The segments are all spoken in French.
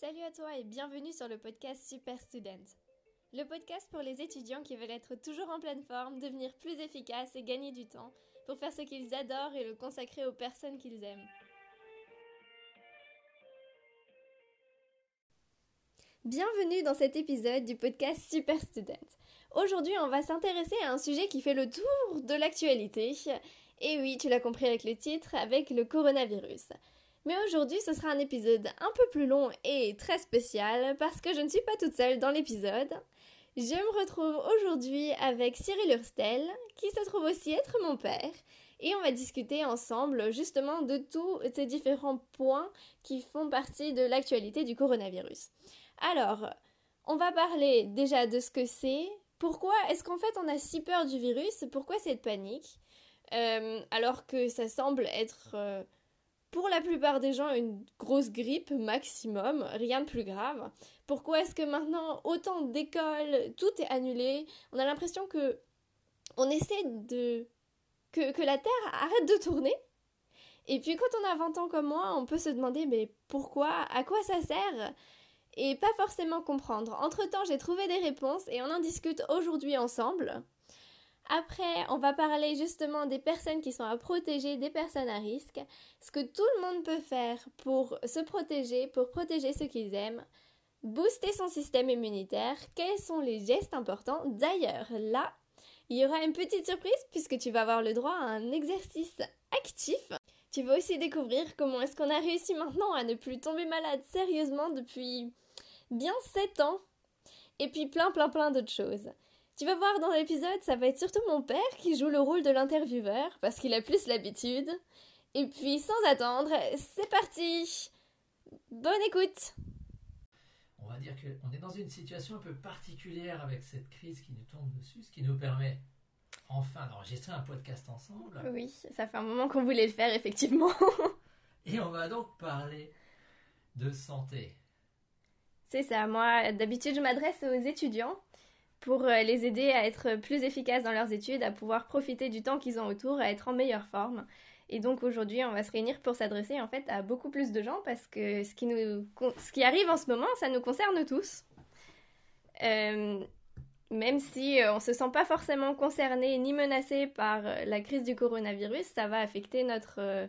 Salut à toi et bienvenue sur le podcast Super Student. Le podcast pour les étudiants qui veulent être toujours en pleine forme, devenir plus efficaces et gagner du temps pour faire ce qu'ils adorent et le consacrer aux personnes qu'ils aiment. Bienvenue dans cet épisode du podcast Super Student. Aujourd'hui, on va s'intéresser à un sujet qui fait le tour de l'actualité. Et oui, tu l'as compris avec le titre, avec le coronavirus. Mais aujourd'hui, ce sera un épisode un peu plus long et très spécial parce que je ne suis pas toute seule dans l'épisode. Je me retrouve aujourd'hui avec Cyril Hurstel, qui se trouve aussi être mon père, et on va discuter ensemble justement de tous ces différents points qui font partie de l'actualité du coronavirus. Alors, on va parler déjà de ce que c'est, pourquoi est-ce qu'en fait on a si peur du virus, pourquoi cette panique, euh, alors que ça semble être euh, pour la plupart des gens une grosse grippe maximum, rien de plus grave. Pourquoi est-ce que maintenant autant d'écoles, tout est annulé? On a l'impression que on essaie de que, que la Terre arrête de tourner. Et puis quand on a 20 ans comme moi, on peut se demander mais pourquoi? À quoi ça sert? Et pas forcément comprendre. Entre-temps, j'ai trouvé des réponses et on en discute aujourd'hui ensemble. Après, on va parler justement des personnes qui sont à protéger, des personnes à risque, ce que tout le monde peut faire pour se protéger, pour protéger ceux qu'ils aiment, booster son système immunitaire, quels sont les gestes importants? D'ailleurs, là, il y aura une petite surprise puisque tu vas avoir le droit à un exercice actif. Tu vas aussi découvrir comment est-ce qu'on a réussi maintenant à ne plus tomber malade sérieusement depuis bien 7 ans. Et puis plein plein plein d'autres choses. Tu vas voir dans l'épisode, ça va être surtout mon père qui joue le rôle de l'intervieweur parce qu'il a plus l'habitude. Et puis sans attendre, c'est parti Bonne écoute On va dire qu'on est dans une situation un peu particulière avec cette crise qui nous tombe dessus, ce qui nous permet enfin d'enregistrer un podcast ensemble. Oui, ça fait un moment qu'on voulait le faire, effectivement. Et on va donc parler de santé. C'est ça, moi d'habitude je m'adresse aux étudiants pour euh, les aider à être plus efficaces dans leurs études, à pouvoir profiter du temps qu'ils ont autour, à être en meilleure forme. Et donc aujourd'hui, on va se réunir pour s'adresser en fait à beaucoup plus de gens parce que ce qui, nous, ce qui arrive en ce moment, ça nous concerne tous. Euh, même si euh, on ne se sent pas forcément concerné ni menacé par la crise du coronavirus, ça va affecter notre,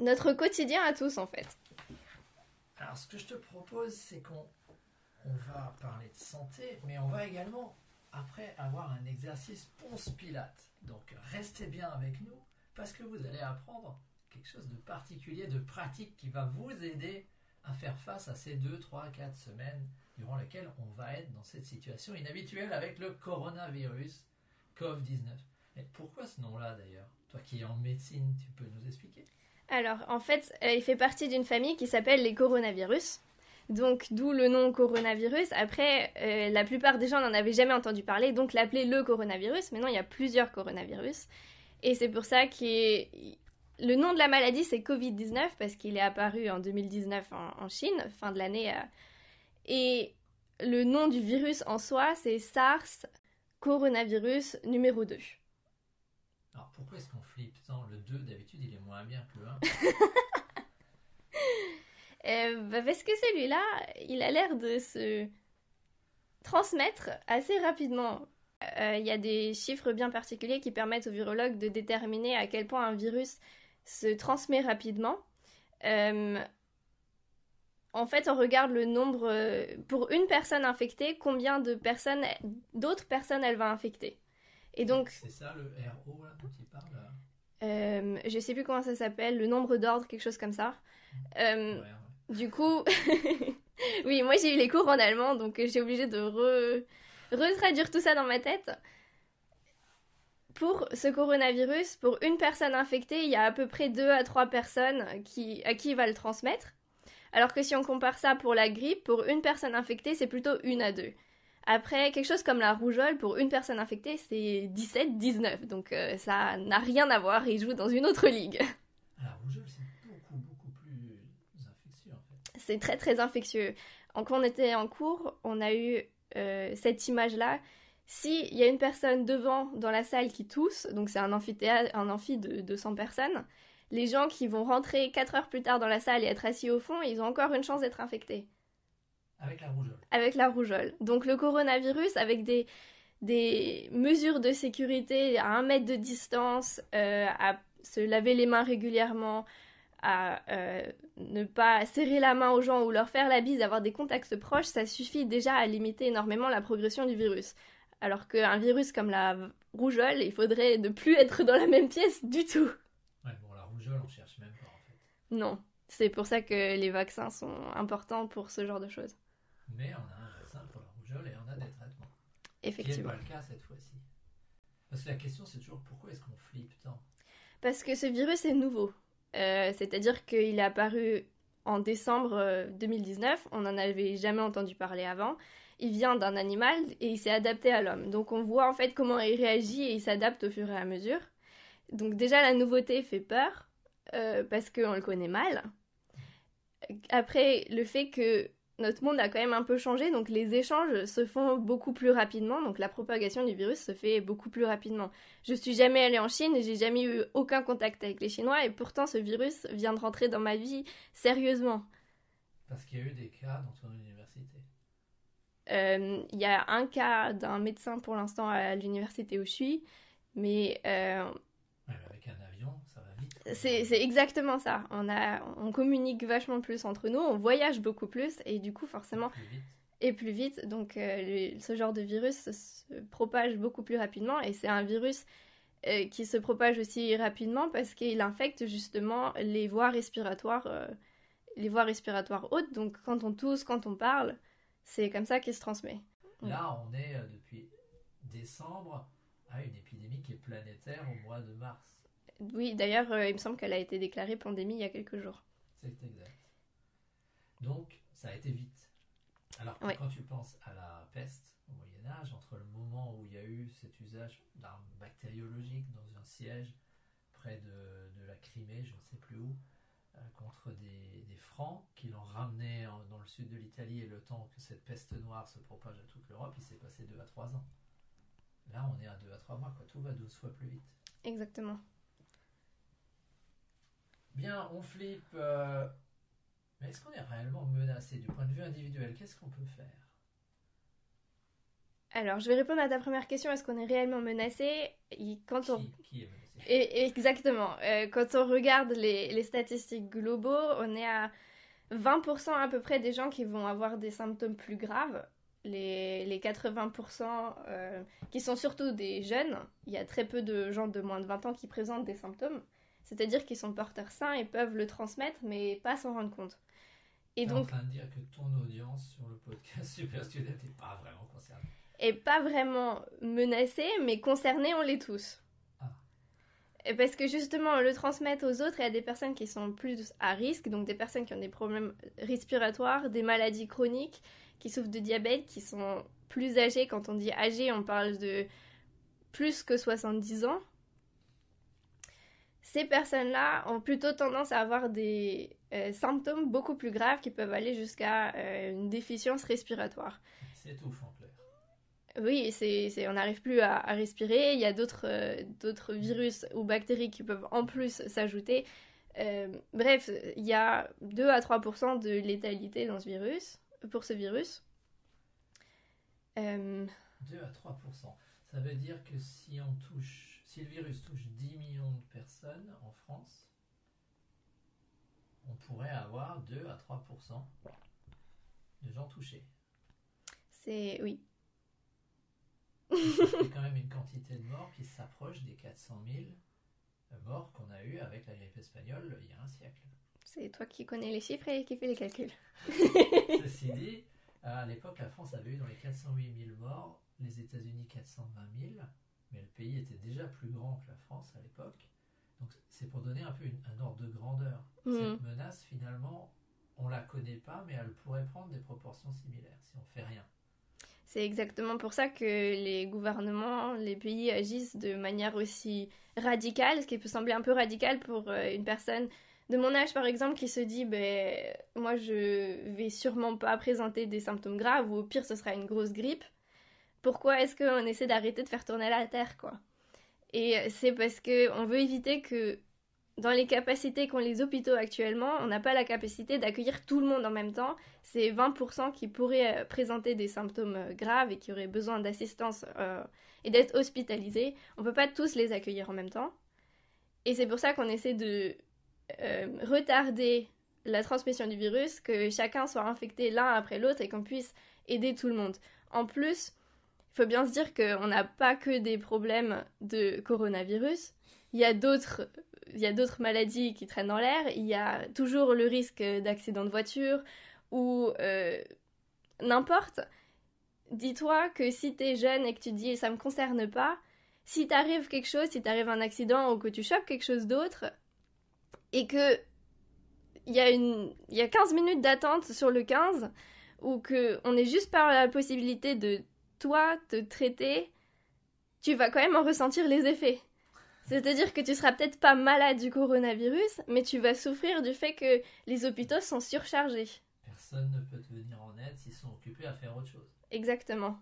notre quotidien à tous en fait. Alors ce que je te propose, c'est qu'on on va parler de santé, mais on va également, après, avoir un exercice Ponce-Pilate. Donc restez bien avec nous, parce que vous allez apprendre quelque chose de particulier, de pratique, qui va vous aider à faire face à ces 2, 3, 4 semaines durant lesquelles on va être dans cette situation inhabituelle avec le coronavirus COVID-19. Mais pourquoi ce nom-là d'ailleurs? Toi qui es en médecine, tu peux nous expliquer? Alors, en fait, euh, il fait partie d'une famille qui s'appelle les coronavirus. Donc, d'où le nom coronavirus. Après, euh, la plupart des gens n'en avaient jamais entendu parler, donc l'appeler le coronavirus. Maintenant, il y a plusieurs coronavirus. Et c'est pour ça que le nom de la maladie, c'est Covid-19, parce qu'il est apparu en 2019 en, Chine, fin de l'année. Euh. et le nom du virus en soi, c'est SARS coronavirus numéro 2. Alors, pourquoi est-ce qu'on flippe? Tant Le 2, d'habitude, il est moins bien que le 1. Euh, bah, parce que celui-là, il a l'air de se transmettre assez rapidement. Euh, il y a des chiffres bien particuliers qui permettent aux virologues de déterminer à quel point un virus se transmet rapidement. Euh, en fait, on regarde le nombre pour une personne infectée, combien de personnes, d'autres personnes, elle va infecter. Et donc. C'est ça le RO là, dont il parle. Euh, je sais plus comment ça s'appelle, le nombre d'ordres, quelque chose comme ça. Euh, du coup, oui, moi j'ai eu les cours en allemand, donc j'ai obligé de re... retraduire tout ça dans ma tête. Pour ce coronavirus, pour une personne infectée, il y a à peu près 2 à 3 personnes qui, à qui il va le transmettre. Alors que si on compare ça pour la grippe, pour une personne infectée, c'est plutôt 1 à 2. Après, quelque chose comme la rougeole, pour une personne infectée, c'est 17, 19. Donc euh, ça n'a rien à voir, il joue dans une autre ligue. La rougeole, c'est très très infectieux. Quand on était en cours, on a eu euh, cette image-là. S'il y a une personne devant dans la salle qui tousse, donc c'est un amphithéâtre, un amphi de 200 personnes, les gens qui vont rentrer 4 heures plus tard dans la salle et être assis au fond, ils ont encore une chance d'être infectés. Avec la rougeole. Avec la rougeole. Donc le coronavirus, avec des, des mesures de sécurité à un mètre de distance, euh, à se laver les mains régulièrement, à euh, ne pas serrer la main aux gens ou leur faire la bise, avoir des contacts proches, ça suffit déjà à limiter énormément la progression du virus. Alors qu'un virus comme la rougeole, il faudrait ne plus être dans la même pièce du tout. Ouais, bon, la rougeole, on cherche même pas en fait. Non, c'est pour ça que les vaccins sont importants pour ce genre de choses. Mais on a un vaccin pour la rougeole et on a des traitements. Effectivement. Qui n'est pas le cas cette fois-ci. Parce que la question, c'est toujours pourquoi est-ce qu'on flippe tant? Parce que ce virus est nouveau. Euh, c'est-à-dire qu'il est apparu en décembre 2019, euh, on n'en avait jamais entendu parler avant. Il vient d'un animal et il s'est adapté à l'homme. Donc on voit en fait comment il réagit et il s'adapte au fur et à mesure. Donc déjà la nouveauté fait peur euh, parce qu'on le connaît mal. Après le fait que notre monde a quand même un peu changé, donc les échanges se font beaucoup plus rapidement, donc la propagation du virus se fait beaucoup plus rapidement. Je suis jamais allée en Chine, j'ai jamais eu aucun contact avec les Chinois, et pourtant ce virus vient de rentrer dans ma vie sérieusement. Parce qu'il y a eu des cas dans ton université. Euh, il y a un cas d'un médecin pour l'instant à l'université où je suis, mais euh, c'est exactement ça. On, a, on communique vachement plus entre nous, on voyage beaucoup plus et du coup forcément et plus vite. Donc euh, ce genre de virus se, propage beaucoup plus rapidement et c'est un virus euh, qui se propage aussi rapidement parce qu'il infecte justement les voies respiratoires, euh, les voies respiratoires hautes. Donc quand on tousse, quand on parle, c'est comme ça qu'il se transmet. Là, on est depuis décembre à une épidémie qui est planétaire au mois de mars. Oui, d'ailleurs, euh, il me semble qu'elle a été déclarée pandémie il y a quelques jours. C'est exact. Donc, ça a été vite. Alors quand tu penses à la peste au Moyen Âge, entre le moment où il y a eu cet usage d'armes bactériologiques dans un siège près de, la Crimée, je ne sais plus où, euh, contre des, Francs qui l'ont ramené dans le sud de l'Italie et le temps que cette peste noire se propage à toute l'Europe, il s'est passé 2 à 3 ans. Là, on est à 2 à 3 mois, quoi. tout va 12 fois plus vite. Exactement. Bien, on flippe. Euh, mais est-ce qu'on est réellement menacé du point de vue individuel? Qu'est-ce qu'on peut faire? Alors, je vais répondre à ta première question. Est-ce qu'on est réellement menacé? Quand on... qui, est menacé? Et, Exactement. Euh, quand on regarde les, statistiques globaux, on est à 20% à peu près des gens qui vont avoir des symptômes plus graves. Les, les 80% euh, qui sont surtout des jeunes. Il y a très peu de gens de moins de 20 ans qui présentent des symptômes. C'est-à-dire qu'ils sont porteurs sains et peuvent le transmettre, mais pas s'en rendre compte. Et donc, en train de dire que ton audience sur le podcast Super Student n'est pas vraiment concernée. Et pas vraiment menacée, mais concernée, on l'est tous. Ah. Parce que justement, le transmettre aux autres et à des personnes qui sont plus à risque, donc des personnes qui ont des problèmes respiratoires, des maladies chroniques, qui souffrent de diabète, qui sont plus âgées. Quand on dit âgé, on parle de plus que 70 ans ces personnes-là ont plutôt tendance à avoir des euh, symptômes beaucoup plus graves qui peuvent aller jusqu'à euh, une déficience respiratoire. C'est tout, en clair. Oui, c'est, on n'arrive plus à, respirer. Il y a d'autres, euh, d'autres virus ou bactéries qui peuvent en plus s'ajouter. bref, il y a 2 à 3 de létalité dans ce virus, pour ce virus. 2 à 3 Ça veut dire que si on touche si le virus touche 10 millions de personnes en France, on pourrait avoir 2 à 3 de gens touchés. C'est oui. C'est quand même une quantité de morts qui s'approche des 400 000 morts qu'on a eu avec la grippe espagnole il y a un siècle. C'est toi qui connais les chiffres et qui fais les calculs. Ceci dit, à l'époque, la France avait eu dans les 408 000 morts, les États-Unis 420 000, mais le pays était déjà plus grand que la France à l'époque. Donc c'est pour donner un peu un ordre de grandeur. Cette mm. menace, finalement, on la connaît pas, mais elle pourrait prendre des proportions similaires si on fait rien. C'est exactement pour ça que les gouvernements, les pays agissent de manière aussi radicale, ce qui peut sembler un peu radical pour euh, une personne de mon âge par exemple qui se dit ben moi je vais sûrement pas présenter des symptômes graves ou au pire ce sera une grosse grippe pourquoi est-ce qu'on essaie d'arrêter de faire tourner la Terre, quoi Et c'est parce que on veut éviter que dans les capacités qu'ont les hôpitaux actuellement, on n'a pas la capacité d'accueillir tout le monde en même temps. C'est 20% qui pourraient euh, présenter des symptômes euh, graves et qui auraient besoin d'assistance euh, et d'être hospitalisés. On ne peut pas tous les accueillir en même temps. Et c'est pour ça qu'on essaie de retarder la transmission du virus, que chacun soit infecté l'un après l'autre et qu'on puisse aider tout le monde. En plus, faut bien se dire qu'on n'a pas que des problèmes de coronavirus. Il y a d'autres il y a d'autres maladies qui traînent dans l'air, il y a toujours le risque d'accident de voiture ou euh, n'importe. Dis-toi que si tu es jeune et que tu dis ça me concerne pas, si t'arrive quelque chose, si t'arrive un accident ou que tu chopes quelque chose d'autre et que il y a une y a 15 minutes d'attente sur le 15 ou que on est juste par la possibilité de toi te traiter, tu vas quand même en ressentir les effets. C'est-à-dire que tu seras peut-être pas malade du coronavirus, mais tu vas souffrir du fait que les hôpitaux sont surchargés. Personne ne peut te venir en aide s'ils sont occupés à faire autre chose. Exactement.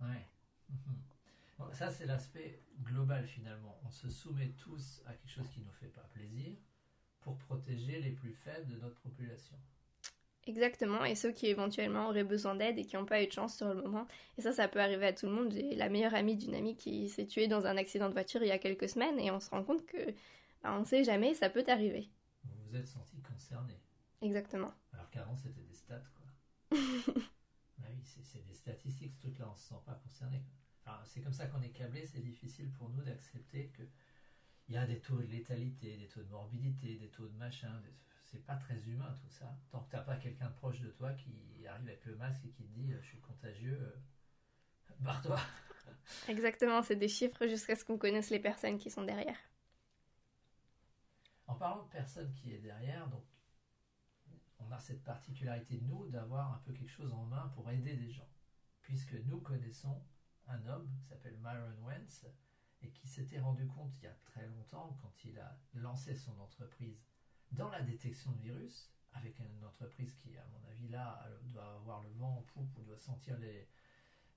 Ouais. ça, c'est l'aspect global finalement. On se soumet tous à quelque chose qui ne nous fait pas plaisir pour protéger les plus faibles de notre population. Exactement, et ceux qui éventuellement auraient besoin d'aide et qui n'ont pas eu de chance sur le moment. Et ça, ça peut arriver à tout le monde. J'ai la meilleure amie d'une amie qui s'est tuée dans un accident de voiture il y a quelques semaines et on se rend compte que bah, on ne sait jamais, ça peut arriver. Vous vous êtes senti concerné. Exactement. Alors qu'avant, c'était des stats, quoi. bah oui, c'est des statistiques, tout là, on ne se sent pas concerné. c'est comme ça qu'on est câblé, c'est difficile pour nous d'accepter que il y a des taux de létalité, des taux de morbidité, des taux de machin, c'est pas très humain tout ça. Tant que t'as pas quelqu'un proche de toi qui arrive avec le masque et qui te dit euh, je suis contagieux, euh, barre-toi. Exactement, c'est des chiffres jusqu'à ce qu'on connaisse les personnes qui sont derrière. En parlant de personnes qui est derrière, donc on a cette particularité de nous d'avoir un peu quelque chose en main pour aider des gens. Puisque nous connaissons un homme qui s'appelle Myron Wentz et qui s'était rendu compte il y a très longtemps, quand il a lancé son entreprise dans la détection de virus, avec une entreprise qui, à mon avis, là, doit avoir le vent en poupe ou doit sentir les.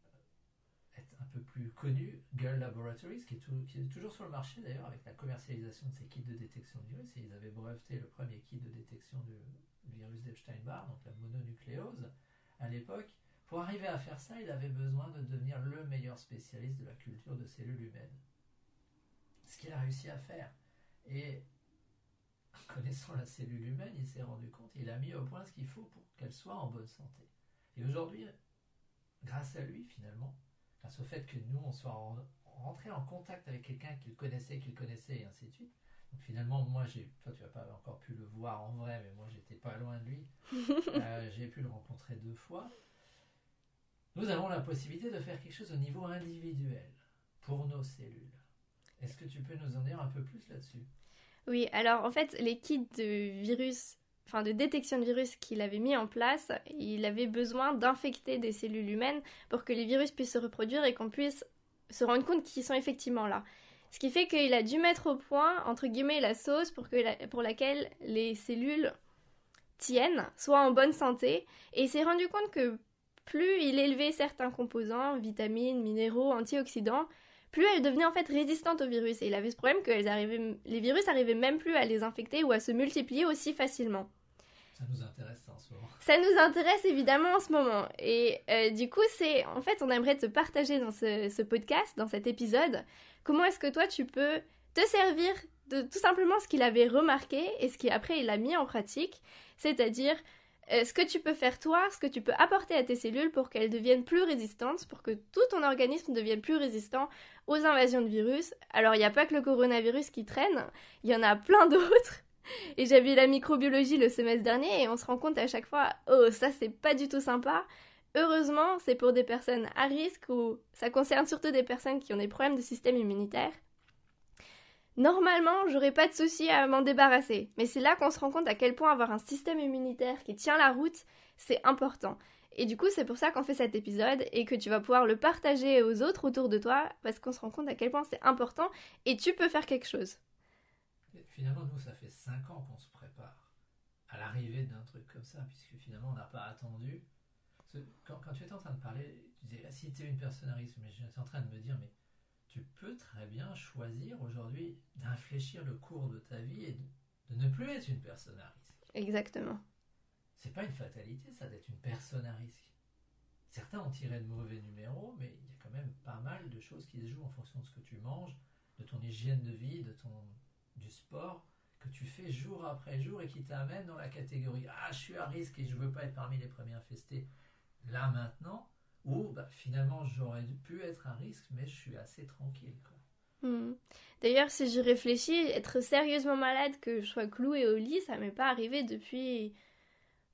Euh, être un peu plus connue, Girl Laboratories, qui est, toujours sur le marché d'ailleurs, avec la commercialisation de ces kits de détection de virus. Et ils avaient breveté le premier kit de détection du virus d'Epstein-Barr, donc la mononucléose, à l'époque. Pour arriver à faire ça, il avait besoin de devenir le meilleur spécialiste de la culture de cellules humaines. Ce qu'il a réussi à faire. Et connaissant la cellule humaine, il s'est rendu compte, il a mis au point ce qu'il faut pour qu'elle soit en bonne santé. Et aujourd'hui, grâce à lui, finalement, grâce au fait que nous, on soit rentré en contact avec quelqu'un qu'il connaissait, qu'il connaissait, et ainsi de suite. Donc finalement, moi, j'ai, toi, tu n'as pas encore pu le voir en vrai, mais moi, j'étais pas loin de lui. Euh, j'ai pu le rencontrer deux fois. Nous avons la possibilité de faire quelque chose au niveau individuel pour nos cellules. Est-ce que tu peux nous en dire un peu plus là-dessus? Oui, alors en fait, les kits de virus, enfin de détection de virus qu'il avait mis en place, il avait besoin d'infecter des cellules humaines pour que les virus puissent se reproduire et qu'on puisse se rendre compte qu'ils sont effectivement là. Ce qui fait qu'il a dû mettre au point, entre guillemets, la sauce pour, pour laquelle les cellules tiennent, soient en bonne santé, et il s'est rendu compte que plus il élevait certains composants, vitamines, minéraux, antioxydants, plus elles devenaient en fait résistantes au virus. Et il avait ce problème que les virus arrivaient même plus à les infecter ou à se multiplier aussi facilement. Ça nous intéresse en ce moment. Ça nous intéresse évidemment en ce moment. Et euh, du coup, c'est en fait, on aimerait te partager dans ce, ce podcast, dans cet épisode, comment est-ce que toi tu peux te servir de tout simplement ce qu'il avait remarqué et ce qu'après il a mis en pratique, c'est-à-dire euh, ce que tu peux faire toi, ce que tu peux apporter à tes cellules pour qu'elles deviennent plus résistantes, pour que tout ton organisme devienne plus résistant aux invasions de virus. Alors il n'y a pas que le coronavirus qui traîne, il y en a plein d'autres. Et j'avais la microbiologie le semestre dernier et on se rend compte à chaque fois, oh ça c'est pas du tout sympa. Heureusement, c'est pour des personnes à risque ou ça concerne surtout des personnes qui ont des problèmes de système immunitaire. Normalement, j'aurais pas de souci à m'en débarrasser, mais c'est là qu'on se rend compte à quel point avoir un système immunitaire qui tient la route, c'est important. Et du coup, c'est pour ça qu'on fait cet épisode et que tu vas pouvoir le partager aux autres autour de toi parce qu'on se rend compte à quel point c'est important et tu peux faire quelque chose. finalement, nous, ça fait 5 ans qu'on se prépare à l'arrivée d'un truc comme ça, puisque finalement, on n'a pas attendu. Quand, tu étais en train de parler, tu disais, ah, si tu es une personne à risque, mais j'étais en train de me dire, mais tu peux très bien choisir aujourd'hui d'infléchir le cours de ta vie et de, ne plus être une personne à risque. Exactement. C'est pas une fatalité, ça d'être une personne à risque. Certains ont tiré de mauvais numéros, mais il y a quand même pas mal de choses qui se jouent en fonction de ce que tu manges, de ton hygiène de vie, de ton du sport que tu fais jour après jour et qui t'amène dans la catégorie ah je suis à risque et je veux pas être parmi les premiers infestés là maintenant ou bah, finalement j'aurais pu être à risque mais je suis assez tranquille hmm. D'ailleurs, si je réfléchis, être sérieusement malade, que je sois clouée au lit, ça m'est pas arrivé depuis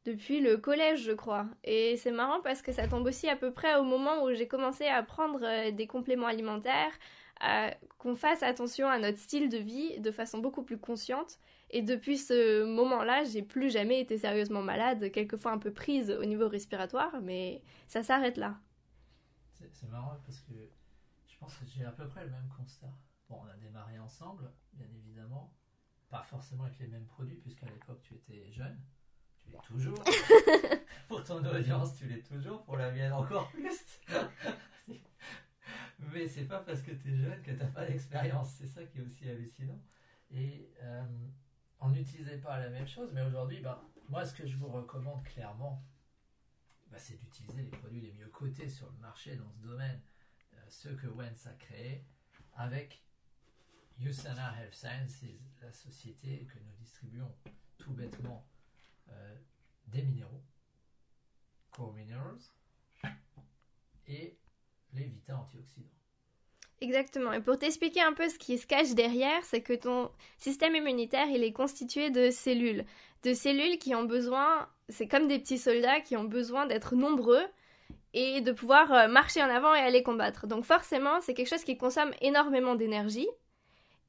depuis le collège, je crois. Et c'est marrant parce que ça tombe aussi à peu près au moment où j'ai commencé à prendre euh, des compléments alimentaires, qu'on fasse attention à notre style de vie de façon beaucoup plus consciente. Et depuis ce moment-là, j'ai plus jamais été sérieusement malade, quelquefois un peu prise au niveau respiratoire, mais ça s'arrête là. C'est marrant parce que je pense que j'ai à peu près le même constat. Bon, on a démarré ensemble, bien évidemment, pas forcément avec les mêmes produits, puisqu'à l'époque tu étais jeune, tu l'es toujours. pour ton audience, tu l'es toujours, pour la mienne encore plus. mais c'est pas parce que tu es jeune que tu n'as pas d'expérience. C'est ça qui est aussi hallucinant. Et euh, on n'utilisait pas la même chose, mais aujourd'hui, ben, moi, ce que je vous recommande clairement, ben, c'est d'utiliser les produits les mieux cotés sur le marché dans ce domaine, euh, ceux que Wentz a créés, avec Usana Health Sciences, la société que nous distribuons tout bêtement euh, des minéraux, et les Vita antioxydants. Exactement. Et pour t'expliquer un peu ce qui se cache derrière, c'est que ton système immunitaire, il est constitué de cellules. De cellules qui ont besoin, c'est comme des petits soldats qui ont besoin d'être nombreux et de pouvoir euh, marcher en avant et aller combattre. Donc forcément, c'est quelque chose qui consomme énormément d'énergie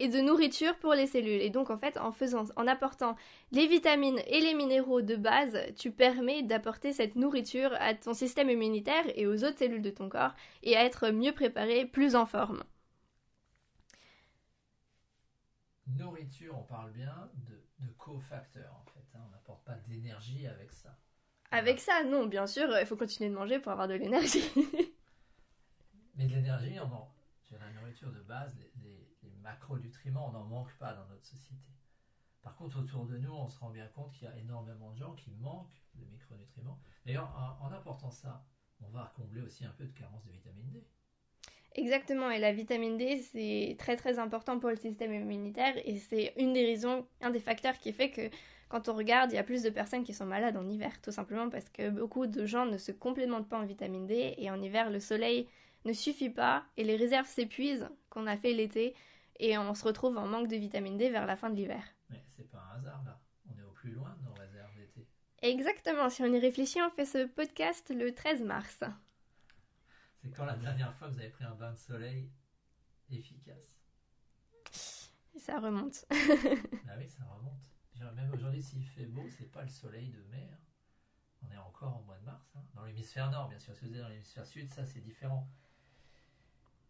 et de nourriture pour les cellules. Et donc en fait, en faisant, en apportant les vitamines et les minéraux de base, tu permets d'apporter cette nourriture à ton système immunitaire et aux autres cellules de ton corps et à être mieux préparé, plus en forme. Nourriture, on parle bien de, de cofacteurs en fait. Hein. On n'apporte pas d'énergie avec ça. Avec ça, non, bien sûr, il faut continuer de manger pour avoir de l'énergie. Mais de l'énergie, on en... la nourriture de base, macronutriments, on n'en manque pas dans notre société. Par contre, autour de nous, on se rend bien compte qu'il y a énormément de gens qui manquent de micronutriments. D'ailleurs, en, apportant ça, on va combler aussi un peu de carence de vitamine D. Exactement, et la vitamine D, c'est très très important pour le système immunitaire et c'est une des raisons, un des facteurs qui fait que quand on regarde, il y a plus de personnes qui sont malades en hiver, tout simplement parce que beaucoup de gens ne se complémentent pas en vitamine D et en hiver, le soleil ne suffit pas et les réserves s'épuisent qu'on a fait l'été et on se retrouve en manque de vitamine D vers la fin de l'hiver. Mais c'est pas un hasard là, on est au plus loin de nos réserves d'été. Exactement, si on y réfléchit, on fait ce podcast le 13 mars. C'est quand la dernière fois que vous avez pris un bain de soleil efficace? Ça remonte. ah oui, ça remonte. Même aujourd'hui, s'il fait beau, c'est pas le soleil de mer. On est encore au mois de mars. Hein. Dans l'hémisphère nord, bien sûr. Si vous êtes dans l'hémisphère sud, ça c'est différent.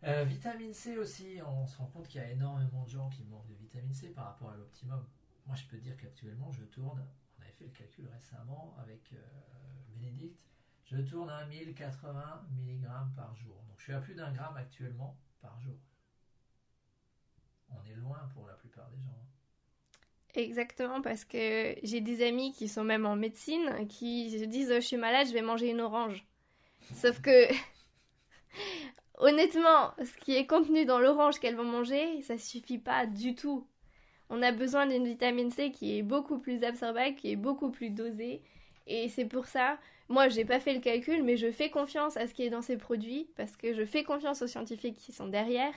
Euh, vitamine C aussi, on se rend compte qu'il y a énormément de gens qui manquent de vitamine C par rapport à l'optimum. Moi, je peux dire qu'actuellement, je tourne, on avait fait le calcul récemment avec euh, Bénédicte, je tourne à 1080 mg par jour. Donc, je suis à plus d'un gramme actuellement par jour. On est loin pour la plupart des gens. Exactement, parce que j'ai des amis qui sont même en médecine qui se disent Je suis malade, je vais manger une orange. Sauf que Honnêtement, ce qui est contenu dans l'orange qu'elles vont manger, ça suffit pas du tout. On a besoin d'une vitamine C qui est beaucoup plus absorbable, qui est beaucoup plus dosée. Et c'est pour ça, moi, j'ai pas fait le calcul, mais je fais confiance à ce qui est dans ces produits parce que je fais confiance aux scientifiques qui sont derrière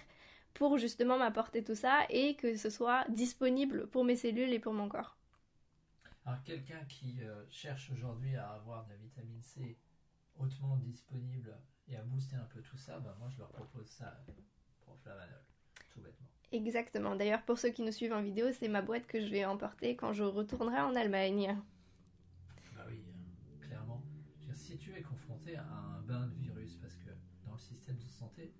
pour justement m'apporter tout ça et que ce soit disponible pour mes cellules et pour mon corps. Alors, quelqu'un qui euh, cherche aujourd'hui à avoir de la vitamine C hautement disponible et à booster un peu tout ça, bah, moi je leur propose ça pour Flavanol, tout bêtement. Exactement. D'ailleurs, pour ceux qui nous suivent en vidéo, c'est ma boîte que je vais emporter quand je retournerai en Allemagne. Bah oui, hein, clairement. si tu es confronté à un bain de virus, parce que dans le système de santé,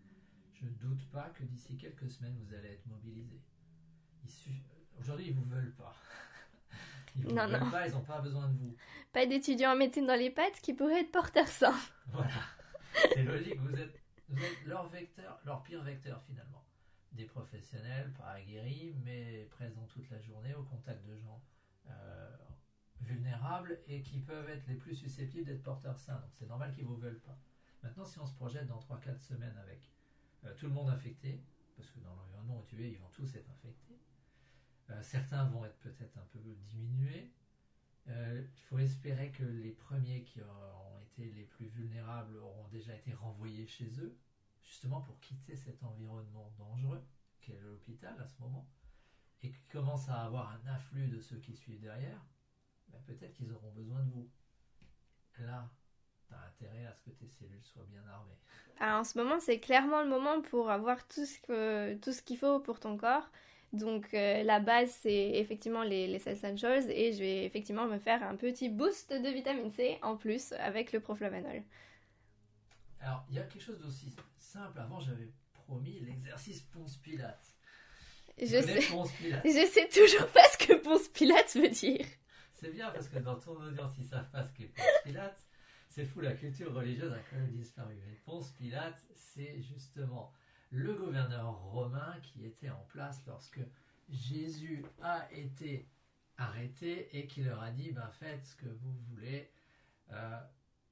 je ne doute pas que d'ici quelques semaines, vous allez être mobilisé. Aujourd'hui, ils ne vous veulent pas. Ils vous veulent pas, ils n'ont pas besoin de vous. Pas d'étudiants en médecine dans les pattes qui pourraient être porteurs sains. Voilà. C'est logique, vous êtes, leur vecteur, leur pire vecteur finalement. des professionnels pas aguerris, mais présents toute la journée au contact de gens euh, vulnérables et qui peuvent être les plus susceptibles d'être porteurs sains. Donc c'est normal qu'ils ne vous veulent pas. Maintenant, si on se projette dans 3-4 semaines avec euh, tout le monde infecté, parce que dans l'environnement où tu es, ils vont tous être infectés, euh, certains vont être peut-être un peu diminués. Il faut espérer que les premiers qui ont été les plus vulnérables auront déjà été renvoyés chez eux, justement pour quitter cet environnement dangereux qu'est l'hôpital à ce moment, et qui commence à avoir un afflux de ceux qui suivent derrière, ben peut-être qu'ils auront besoin de vous. Là, tu as intérêt à ce que tes cellules soient bien armées. Alors, en ce moment, c'est clairement le moment pour avoir tout ce qu'il faut pour ton corps. Donc euh, la base c'est effectivement les, les Essentials et je vais effectivement me faire un petit boost de vitamine C en plus avec le proflavanol. Alors il y a quelque chose d'aussi simple. Avant, j'avais promis l'exercice Ponce Pilate. Je sais, je sais toujours pas ce que Ponce Pilate veut dire. C'est bien parce que dans ton audience, ils savent pas ce qu'est Ponce Pilate. C'est fou, la culture religieuse a quand même disparu. Mais Ponce Pilate, c'est justement le gouverneur romain qui était en place lorsque Jésus a été arrêté et qui leur a dit ben, faites ce que vous voulez. Euh,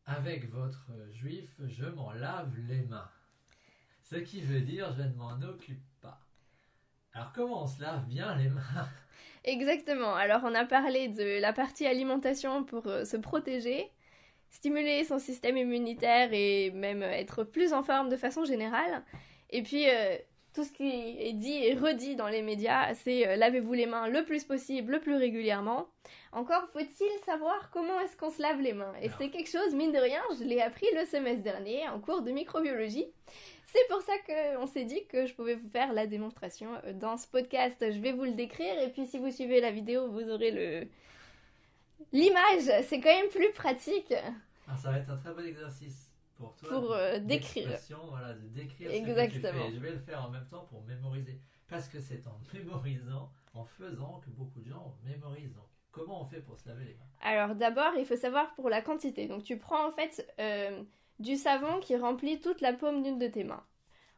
avec votre juif, je m'en lave les mains. Ce qui veut dire je ne m'en occupe pas. Alors comment on se lave bien les mains? Exactement. Alors on a parlé de la partie alimentation pour euh, se protéger, stimuler son système immunitaire et même être plus en forme de façon générale. Et puis euh, tout ce qui est dit et redit dans les médias, c'est euh, lavez-vous les mains le plus possible, le plus régulièrement. Encore faut-il savoir comment est-ce qu'on se lave les mains. Et c'est quelque chose, mine de rien, je l'ai appris le semestre dernier en cours de microbiologie. C'est pour ça qu'on s'est dit que je pouvais vous faire la démonstration euh, dans ce podcast. Je vais vous le décrire et puis si vous suivez la vidéo, vous aurez le l'image. C'est quand même plus pratique. Ah, ça va être un très bon exercice pour toi. Pour euh, décrire. Voilà, de décrire Exactement. Ce que Je vais le faire en même temps pour mémoriser. Parce que c'est en mémorisant, en faisant que beaucoup de gens mémorisent. Donc, comment on fait pour se laver les mains? Alors, d'abord, il faut savoir pour la quantité. Donc, tu prends en fait euh, du savon qui remplit toute la paume d'une de tes mains.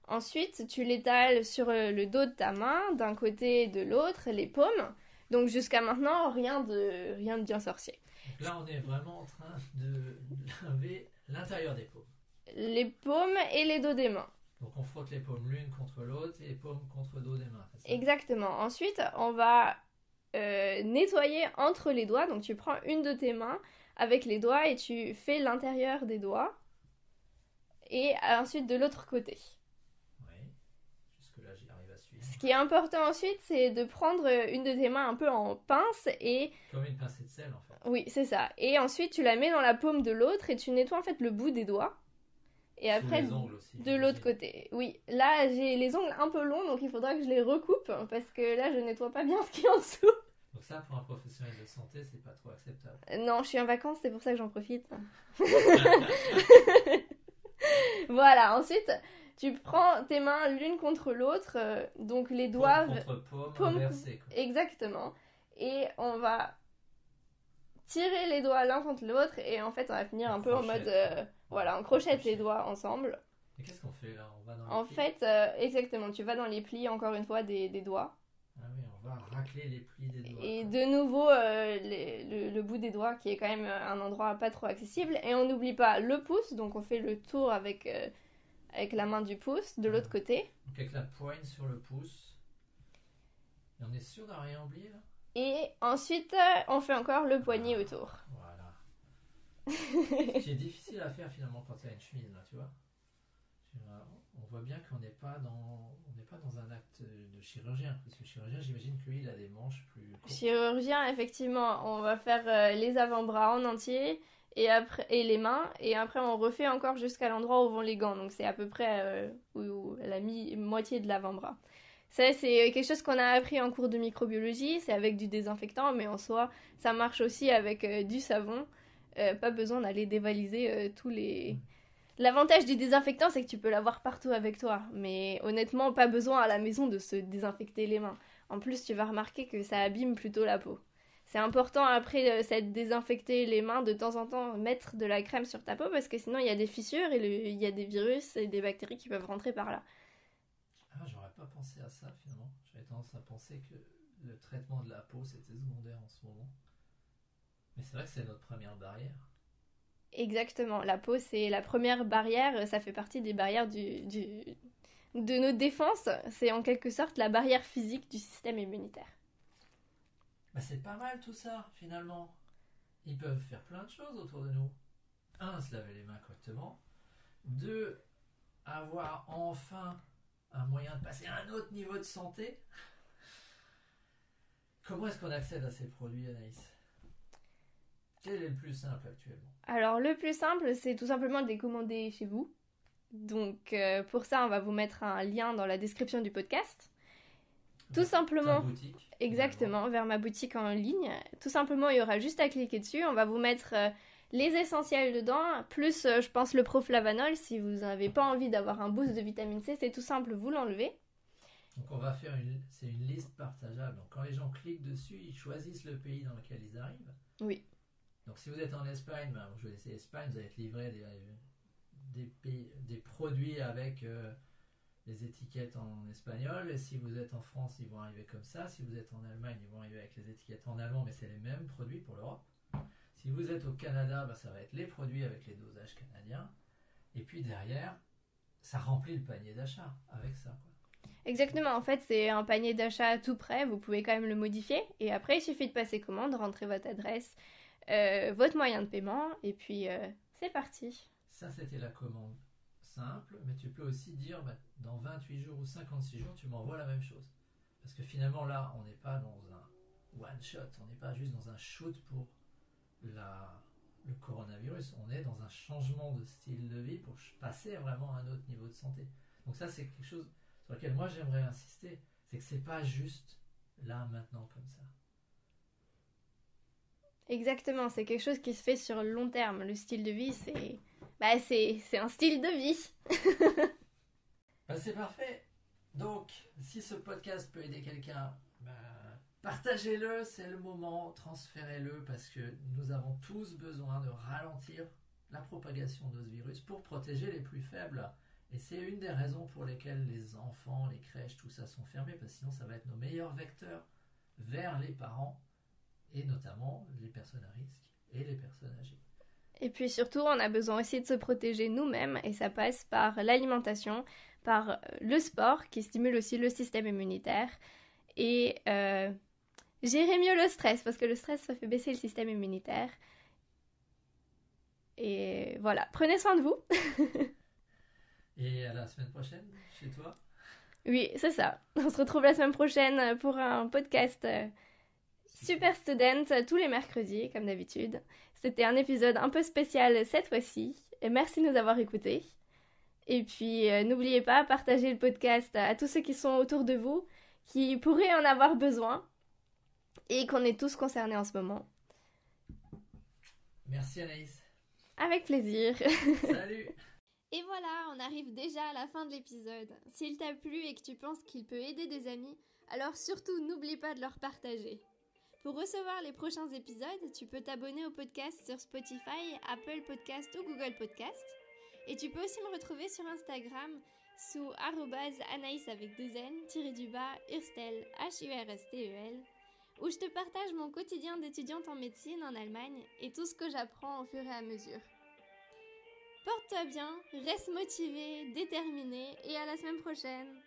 Ensuite, tu l'étales sur euh, le dos de ta main, d'un côté et de l'autre, les paumes. Donc jusqu'à maintenant, rien de, rien de bien sorcier. Là, on est vraiment en train de laver l'intérieur des paumes. Les paumes et les dos des mains. Donc on frotte les paumes l'une contre l'autre et les paumes contre le dos des mains. Exactement. Ensuite, on va euh, nettoyer entre les doigts. Donc tu prends une de tes mains avec les doigts et tu fais l'intérieur des doigts. Et ensuite de l'autre côté. Oui, jusque-là j'arrive à suivre. Ce qui est important ensuite, c'est de prendre une de tes mains un peu en pince et... Comme une pincée de sel en fait. Oui, c'est ça. Et ensuite, tu la mets dans la paume de l'autre et tu nettoies en fait le bout des doigts. Et après, de l'autre côté. Oui, là, j'ai les ongles un peu longs, donc il faudra que je les recoupe parce que là, je nettoie pas bien ce qui est en dessous. Donc ça, pour un professionnel de santé, c'est pas trop acceptable. Non, je suis en vacances, c'est pour ça que j'en profite. voilà, ensuite, tu prends tes mains l'une contre l'autre, euh, donc les doigts... Paume contre paume, Exactement. Et on va tirer les doigts l'un contre l'autre et en fait on va finir un peu en mode euh, voilà on crochette les doigts ensemble. Et qu'est-ce qu'on fait là? On va dans En fait euh, exactement tu vas dans les plis encore une fois des, des, doigts. Ah oui on va racler les plis des doigts. Et de nouveau euh, les, le, bout des doigts qui est quand même un endroit pas trop accessible et on n'oublie pas le pouce donc on fait le tour avec avec la main du pouce de l'autre côté. Donc avec la poigne sur le pouce. Et on est sûr d'avoir rien oublié là? Et ensuite, on fait encore le poignet autour. Voilà. Ce qui est difficile à faire finalement quand il y a une chemise, là, tu vois. On voit bien qu'on n'est pas dans on n'est pas dans un acte de chirurgien. Parce que le chirurgien, j'imagine que lui, il a des manches plus courtes. Chirurgien, effectivement, on va faire euh, les avant-bras en entier et après et les mains et après on refait encore jusqu'à l'endroit où vont les gants. Donc c'est à peu près euh, où, la mi moitié de l'avant-bras. Ça, c'est quelque chose qu'on a appris en cours de microbiologie, c'est avec du désinfectant, mais en soi, ça marche aussi avec euh, du savon. Euh, pas besoin d'aller dévaliser euh, tous les... L'avantage du désinfectant, c'est que tu peux l'avoir partout avec toi, mais honnêtement, pas besoin à la maison de se désinfecter les mains. En plus, tu vas remarquer que ça abîme plutôt la peau. C'est important après s'être désinfecté les mains de temps en temps, mettre de la crème sur ta peau parce que sinon il y a des fissures et il y a des virus et des bactéries qui peuvent rentrer par là. Pas pas pensé à ça finalement. J'avais tendance à penser que le traitement de la peau c'était secondaire en ce moment. Mais c'est vrai que c'est notre première barrière. Exactement. La peau, c'est la première barrière. Ça fait partie des barrières du, du, de nos défenses. C'est en quelque sorte la barrière physique du système immunitaire. Bah, c'est pas mal tout ça, finalement. Ils peuvent faire plein de choses autour de nous. Un, se laver les mains correctement. Deux, avoir enfin un moyen de passer à un autre niveau de santé. Comment est-ce qu'on accède à ces produits, Anaïs? Quel est le plus simple actuellement? Alors, le plus simple, c'est tout simplement de les commander chez vous. Donc, euh, pour ça, on va vous mettre un lien dans la description du podcast. Tout simplement. Ta boutique, Exactement, vers ma boutique en ligne. Tout simplement, il y aura juste à cliquer dessus. On va vous mettre euh, les essentiels dedans, plus, euh, je pense, le proflavanol. Si vous n'avez pas envie d'avoir un boost de vitamine C, c'est tout simple, vous l'enlevez. Donc on va faire une, c'est une liste partageable. Donc quand les gens cliquent dessus, ils choisissent le pays dans lequel ils arrivent. Oui. Donc si vous êtes en Espagne, ben, vous choisissez Espagne, vous allez être livré des, des, pays- des produits avec euh, les étiquettes en espagnol. Et si vous êtes en France, ils vont arriver comme ça. Si vous êtes en Allemagne, ils vont arriver avec les étiquettes en allemand, mais c'est les mêmes produits pour l'Europe. Si vous êtes au Canada, ben, ça va être les produits avec les dosages canadiens. Et puis derrière, ça remplit le panier d'achat avec ça. quoi. Exactement, en fait, c'est un panier d'achat tout prêt. Vous pouvez quand même le modifier. Et après, il suffit de passer commande, rentrer votre adresse, euh, votre moyen de paiement, et puis euh, c'est parti. Ça, c'était la commande simple, mais tu peux aussi dire bah, dans 28 jours ou 56 jours, tu m'envoies la même chose. Parce que finalement, là, on n'est pas dans un one-shot, on n'est pas juste dans un shoot pour la, le coronavirus, on est dans un changement de style de vie pour passer vraiment à un autre niveau de santé. Donc ça, c'est quelque chose sur lequel moi j'aimerais insister, c'est que c'est pas juste là, maintenant, comme ça. Exactement, c'est quelque chose qui se fait sur le long terme. Le style de vie, c'est bah, c'est c'est un style de vie. Bah, c'est parfait. Donc, si ce podcast peut aider quelqu'un, bah, partagez-le, c'est le moment, transférez-le parce que nous avons tous besoin de ralentir la propagation de ce virus pour protéger les plus faibles. Et c'est une des raisons pour lesquelles les enfants, les crèches, tout ça sont fermés parce que sinon ça va être nos meilleurs vecteurs vers les parents et notamment les personnes à risque et les personnes âgées. Et puis surtout, on a besoin aussi de se protéger nous-mêmes et ça passe par l'alimentation, par euh, le sport qui stimule aussi le système immunitaire et euh, gérer mieux le stress parce que le stress, ça fait baisser le système immunitaire. Et voilà, prenez soin de vous. Et à la semaine prochaine chez toi. Oui, c'est ça. On se retrouve la semaine prochaine pour un podcast euh, Super Student tous les mercredis, comme d'habitude. C'était un épisode un peu spécial cette fois-ci. Merci de nous avoir écoutés. Et puis, euh, n'oubliez pas, partagez le podcast à tous ceux qui sont autour de vous, qui pourraient en avoir besoin, et qu'on est tous concernés en ce moment. Merci Anaïs. Avec plaisir. Salut Et voilà, on arrive déjà à la fin de l'épisode. S'il t'a plu et que tu penses qu'il peut aider des amis, alors surtout n'oublie pas de leur partager. Pour recevoir les prochains épisodes, tu peux t'abonner au podcast sur Spotify, Apple Podcast ou Google Podcast. Et tu peux aussi me retrouver sur Instagram sous arrobase anaïs avec deux n, tiré du bas, Urstel, H-U-R-S-T-E-L, où je te partage mon quotidien d'étudiante en médecine en Allemagne et tout ce que j'apprends au fur et à mesure. Porte-toi bien, reste motivé, déterminé et à la semaine prochaine.